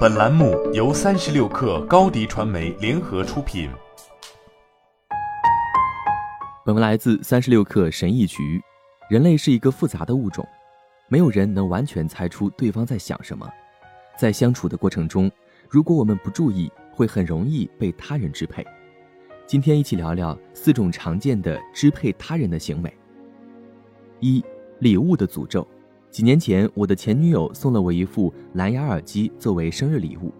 本栏目由三十六氪高低传媒联合出品。本文来自三十六氪神译局。人类是一个复杂的物种，没有人能完全猜出对方在想什么。在相处的过程中，如果我们不注意，会很容易被他人支配。今天一起聊聊四种常见的支配他人的行为。一、礼物的诅咒。几年前，我的前女友送了我一副蓝牙耳机作为生日礼物。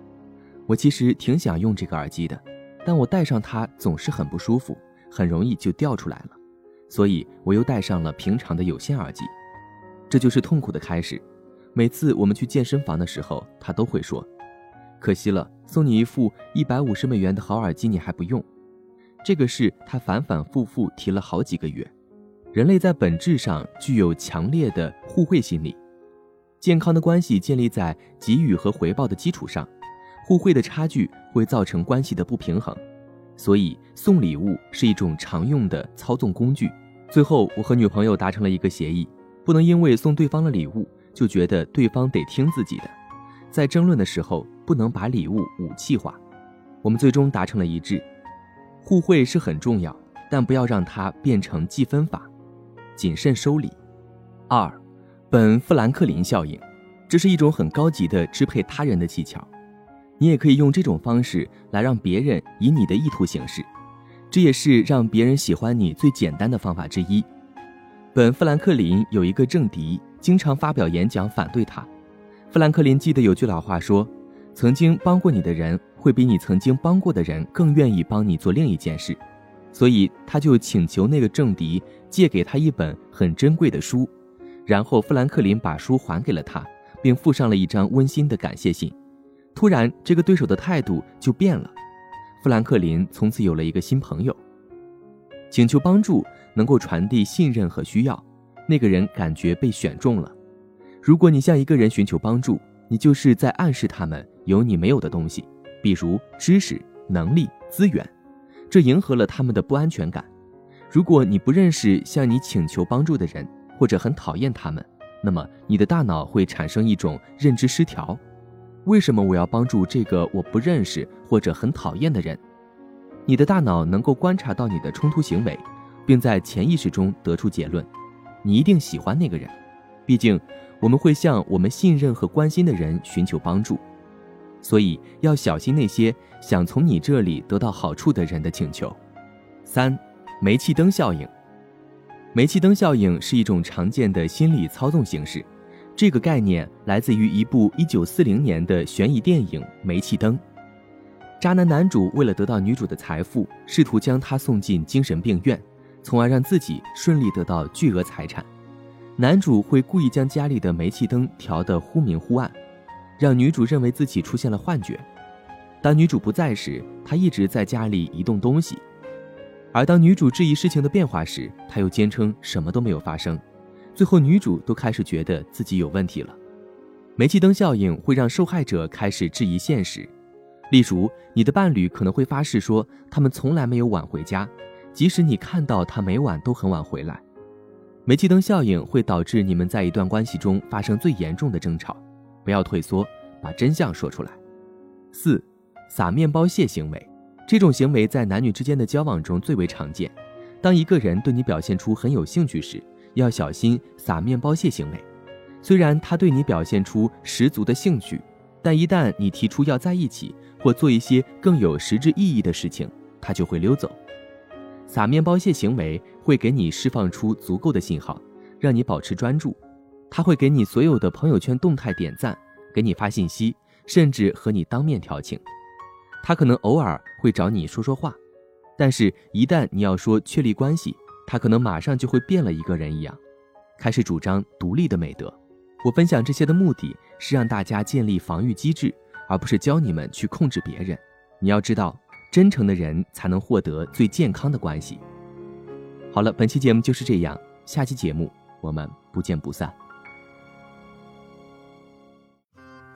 我其实挺想用这个耳机的，但我戴上它总是很不舒服，很容易就掉出来了，所以我又戴上了平常的有线耳机。这就是痛苦的开始。每次我们去健身房的时候，他都会说：“可惜了，送你一副一百五十美元的好耳机，你还不用。”这个事他反反复复提了好几个月。人类在本质上具有强烈的互惠心理，健康的关系建立在给予和回报的基础上，互惠的差距会造成关系的不平衡，所以送礼物是一种常用的操纵工具。最后，我和女朋友达成了一个协议，不能因为送对方了礼物就觉得对方得听自己的，在争论的时候不能把礼物武器化。我们最终达成了一致，互惠是很重要，但不要让它变成计分法。谨慎收礼。二，本富兰克林效应，这是一种很高级的支配他人的技巧。你也可以用这种方式来让别人以你的意图行事，这也是让别人喜欢你最简单的方法之一。本富兰克林有一个政敌，经常发表演讲反对他。富兰克林记得有句老话说：“曾经帮过你的人，会比你曾经帮过的人更愿意帮你做另一件事。”所以他就请求那个政敌借给他一本很珍贵的书，然后富兰克林把书还给了他，并附上了一张温馨的感谢信。突然，这个对手的态度就变了，富兰克林从此有了一个新朋友。请求帮助能够传递信任和需要，那个人感觉被选中了。如果你向一个人寻求帮助，你就是在暗示他们有你没有的东西，比如知识、能力、资源。这迎合了他们的不安全感。如果你不认识向你请求帮助的人，或者很讨厌他们，那么你的大脑会产生一种认知失调：为什么我要帮助这个我不认识或者很讨厌的人？你的大脑能够观察到你的冲突行为，并在潜意识中得出结论：你一定喜欢那个人。毕竟，我们会向我们信任和关心的人寻求帮助。所以要小心那些想从你这里得到好处的人的请求。三，煤气灯效应。煤气灯效应是一种常见的心理操纵形式，这个概念来自于一部1940年的悬疑电影《煤气灯》。渣男男主为了得到女主的财富，试图将她送进精神病院，从而让自己顺利得到巨额财产。男主会故意将家里的煤气灯调得忽明忽暗。让女主认为自己出现了幻觉。当女主不在时，他一直在家里移动东西；而当女主质疑事情的变化时，他又坚称什么都没有发生。最后，女主都开始觉得自己有问题了。煤气灯效应会让受害者开始质疑现实，例如，你的伴侣可能会发誓说他们从来没有晚回家，即使你看到他每晚都很晚回来。煤气灯效应会导致你们在一段关系中发生最严重的争吵。不要退缩，把真相说出来。四，撒面包屑行为，这种行为在男女之间的交往中最为常见。当一个人对你表现出很有兴趣时，要小心撒面包屑行为。虽然他对你表现出十足的兴趣，但一旦你提出要在一起或做一些更有实质意义的事情，他就会溜走。撒面包屑行为会给你释放出足够的信号，让你保持专注。他会给你所有的朋友圈动态点赞，给你发信息，甚至和你当面调情。他可能偶尔会找你说说话，但是，一旦你要说确立关系，他可能马上就会变了一个人一样，开始主张独立的美德。我分享这些的目的是让大家建立防御机制，而不是教你们去控制别人。你要知道，真诚的人才能获得最健康的关系。好了，本期节目就是这样，下期节目我们不见不散。